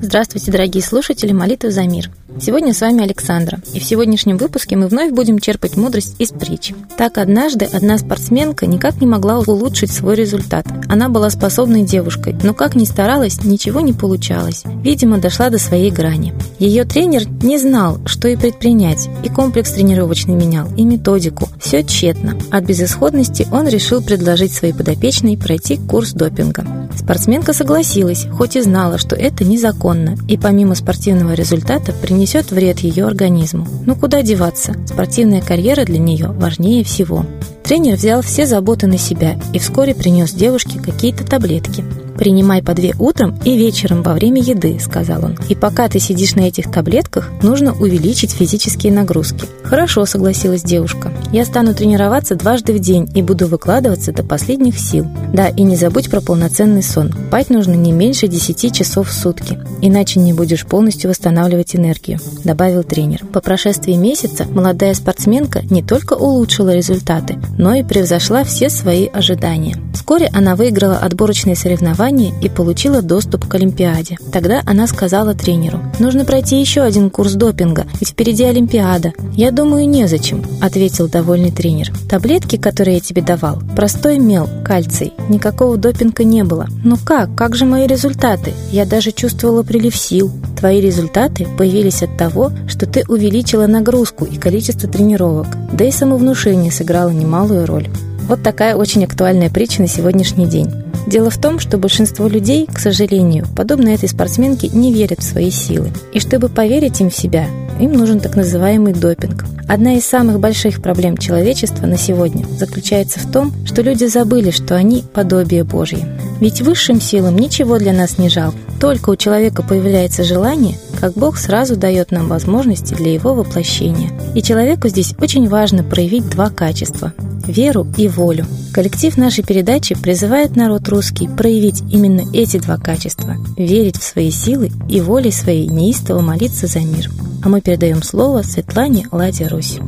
Здравствуйте, дорогие слушатели «Молитвы за мир». Сегодня с вами Александра, и в сегодняшнем выпуске мы вновь будем черпать мудрость из притч. Так однажды одна спортсменка никак не могла улучшить свой результат. Она была способной девушкой, но как ни старалась, ничего не получалось. Видимо, дошла до своей грани. Ее тренер не знал, что и предпринять, и комплекс тренировочный менял, и методику. Все тщетно. От безысходности он решил предложить своей подопечной пройти курс допинга. Спортсменка согласилась, хоть и знала, что это незаконно, и помимо спортивного результата принесет вред ее организму. Ну куда деваться? Спортивная карьера для нее важнее всего. Тренер взял все заботы на себя и вскоре принес девушке какие-то таблетки. «Принимай по две утром и вечером во время еды», — сказал он. «И пока ты сидишь на этих таблетках, нужно увеличить физические нагрузки». «Хорошо», — согласилась девушка. «Я стану тренироваться дважды в день и буду выкладываться до последних сил. Да, и не забудь про полноценный сон. Спать нужно не меньше 10 часов в сутки, иначе не будешь полностью восстанавливать энергию», — добавил тренер. По прошествии месяца молодая спортсменка не только улучшила результаты, но и превзошла все свои ожидания. Вскоре она выиграла отборочные соревнования и получила доступ к Олимпиаде. Тогда она сказала тренеру, «Нужно пройти еще один курс допинга, ведь впереди Олимпиада». «Я думаю, незачем», — ответил довольный тренер. «Таблетки, которые я тебе давал, простой мел, кальций. Никакого допинга не было. Ну как? Как же мои результаты? Я даже чувствовала прилив сил. Твои результаты появились от того, что ты увеличила нагрузку и количество тренировок. Да и самовнушение сыграло немалую роль. Вот такая очень актуальная притча на сегодняшний день. Дело в том, что большинство людей, к сожалению, подобно этой спортсменке, не верят в свои силы. И чтобы поверить им в себя, им нужен так называемый допинг. Одна из самых больших проблем человечества на сегодня заключается в том, что люди забыли, что они подобие Божье. Ведь высшим силам ничего для нас не жалко. Только у человека появляется желание, как Бог сразу дает нам возможности для его воплощения. И человеку здесь очень важно проявить два качества веру и волю. Коллектив нашей передачи призывает народ русский проявить именно эти два качества – верить в свои силы и волей своей неистово молиться за мир. А мы передаем слово Светлане Ладе Русь.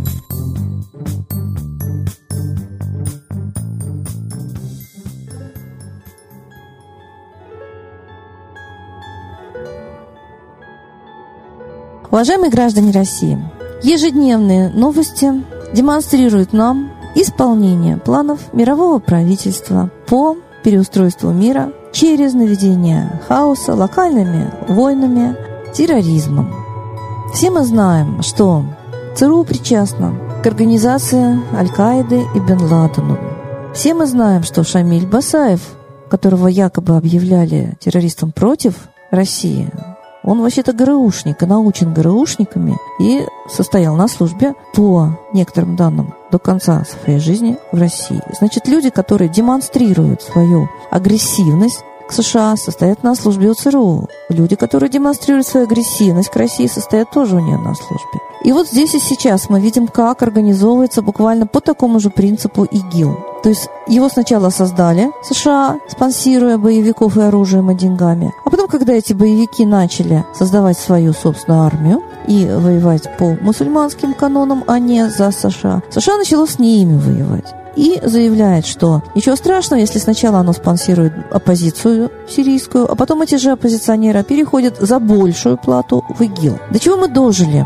Уважаемые граждане России, ежедневные новости демонстрируют нам исполнение планов мирового правительства по переустройству мира через наведение хаоса локальными войнами, терроризмом. Все мы знаем, что ЦРУ причастна к организации Аль-Каиды и Бен Ладену. Все мы знаем, что Шамиль Басаев, которого якобы объявляли террористом против России, он вообще-то ГРУшник и научен ГРУшниками и состоял на службе по некоторым данным до конца своей жизни в России. Значит, люди, которые демонстрируют свою агрессивность к США, состоят на службе у ЦРУ. Люди, которые демонстрируют свою агрессивность к России, состоят тоже у нее на службе. И вот здесь и сейчас мы видим, как организовывается буквально по такому же принципу ИГИЛ. То есть его сначала создали США, спонсируя боевиков и оружием и деньгами. А потом, когда эти боевики начали создавать свою собственную армию и воевать по мусульманским канонам, а не за США, США начало с ними воевать и заявляет, что ничего страшного, если сначала оно спонсирует оппозицию сирийскую, а потом эти же оппозиционеры переходят за большую плату в ИГИЛ. До чего мы дожили?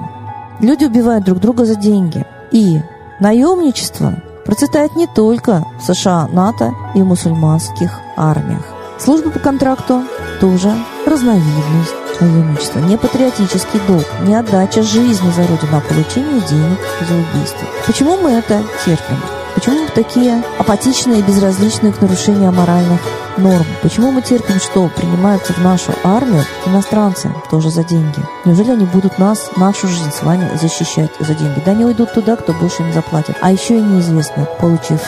Люди убивают друг друга за деньги. И наемничество процветает не только в США, НАТО и в мусульманских армиях. Служба по контракту тоже разновидность наемничества, не патриотический долг, не отдача жизни за родину, а получение денег за убийство. Почему мы это терпим? Почему мы такие апатичные и безразличные к нарушению моральных норм? Почему мы терпим, что принимаются в нашу армию иностранцы тоже за деньги? Неужели они будут нас, нашу жизнь с вами защищать за деньги? Да они уйдут туда, кто больше им заплатит. А еще и неизвестно, получив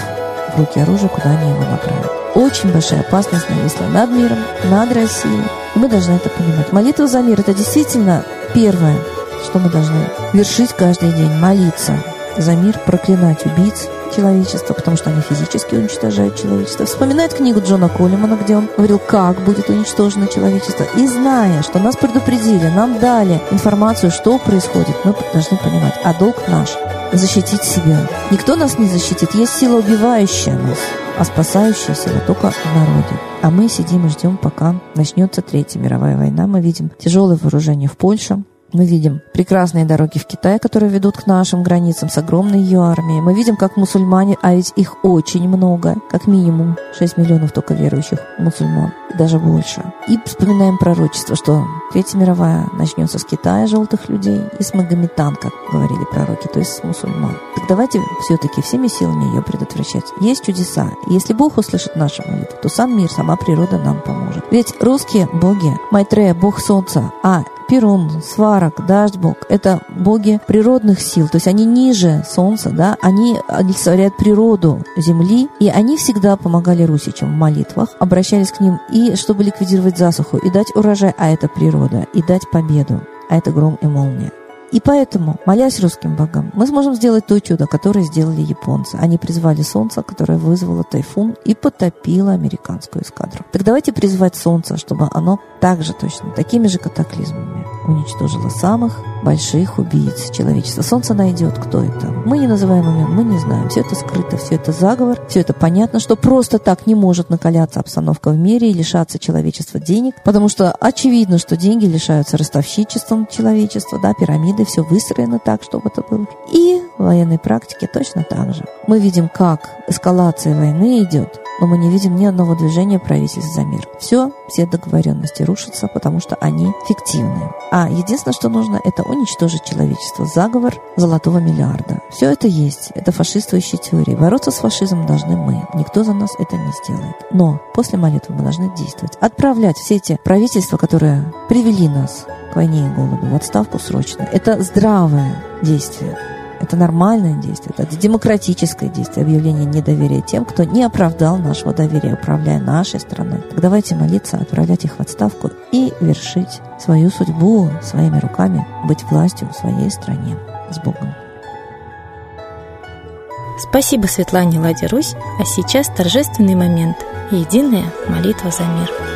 в руки оружие, куда они его направят. Очень большая опасность нависла над миром, над Россией. Мы должны это понимать. Молитва за мир – это действительно первое, что мы должны вершить каждый день. Молиться за мир, проклинать убийц, человечество, потому что они физически уничтожают человечество. Вспоминает книгу Джона Коллимана, где он говорил, как будет уничтожено человечество. И зная, что нас предупредили, нам дали информацию, что происходит, мы должны понимать, а долг наш – защитить себя. Никто нас не защитит. Есть сила, убивающая нас, а спасающая сила только в народе. А мы сидим и ждем, пока начнется Третья мировая война. Мы видим тяжелое вооружение в Польше, мы видим прекрасные дороги в Китае, которые ведут к нашим границам с огромной ее армией. Мы видим, как мусульмане, а ведь их очень много, как минимум 6 миллионов только верующих мусульман, даже больше. И вспоминаем пророчество, что Третья мировая начнется с Китая, желтых людей, и с Магометан, как говорили пророки, то есть с мусульман. Так давайте все-таки всеми силами ее предотвращать. Есть чудеса. Если Бог услышит нашу молитву, то сам мир, сама природа нам поможет. Ведь русские боги, Майтрея, бог солнца, а Перун, Сварог, Дождь Бог – это боги природных сил, то есть они ниже Солнца, да, они олицетворяют природу Земли, и они всегда помогали русичам в молитвах, обращались к ним и чтобы ликвидировать засуху, и дать урожай, а это природа, и дать победу, а это гром и молния. И поэтому, молясь русским богам, мы сможем сделать то чудо, которое сделали японцы. Они призвали солнце, которое вызвало тайфун и потопило американскую эскадру. Так давайте призвать солнце, чтобы оно также точно, такими же катаклизмами уничтожило самых больших убийц человечества. Солнце найдет, кто это. Мы не называем имен, мы не знаем. Все это скрыто, все это заговор, все это понятно, что просто так не может накаляться обстановка в мире и лишаться человечества денег, потому что очевидно, что деньги лишаются ростовщичеством человечества, да, пирамиды, все выстроено так, чтобы это было. И в военной практике точно так же. Мы видим, как эскалация войны идет, но мы не видим ни одного движения правительств за мир. Все, все договоренности рушатся, потому что они фиктивные. А единственное, что нужно, это уничтожить человечество. Заговор золотого миллиарда. Все это есть. Это фашистующие теории. Бороться с фашизмом должны мы. Никто за нас это не сделает. Но после молитвы мы должны действовать. Отправлять все эти правительства, которые привели нас к войне и голоду, в отставку срочно. Это здравое действие. Это нормальное действие, это демократическое действие, объявление недоверия тем, кто не оправдал нашего доверия, управляя нашей страной. Так давайте молиться, отправлять их в отставку и вершить свою судьбу своими руками, быть властью в своей стране. С Богом. Спасибо Светлане Ладе Русь, а сейчас торжественный момент – единая молитва за мир.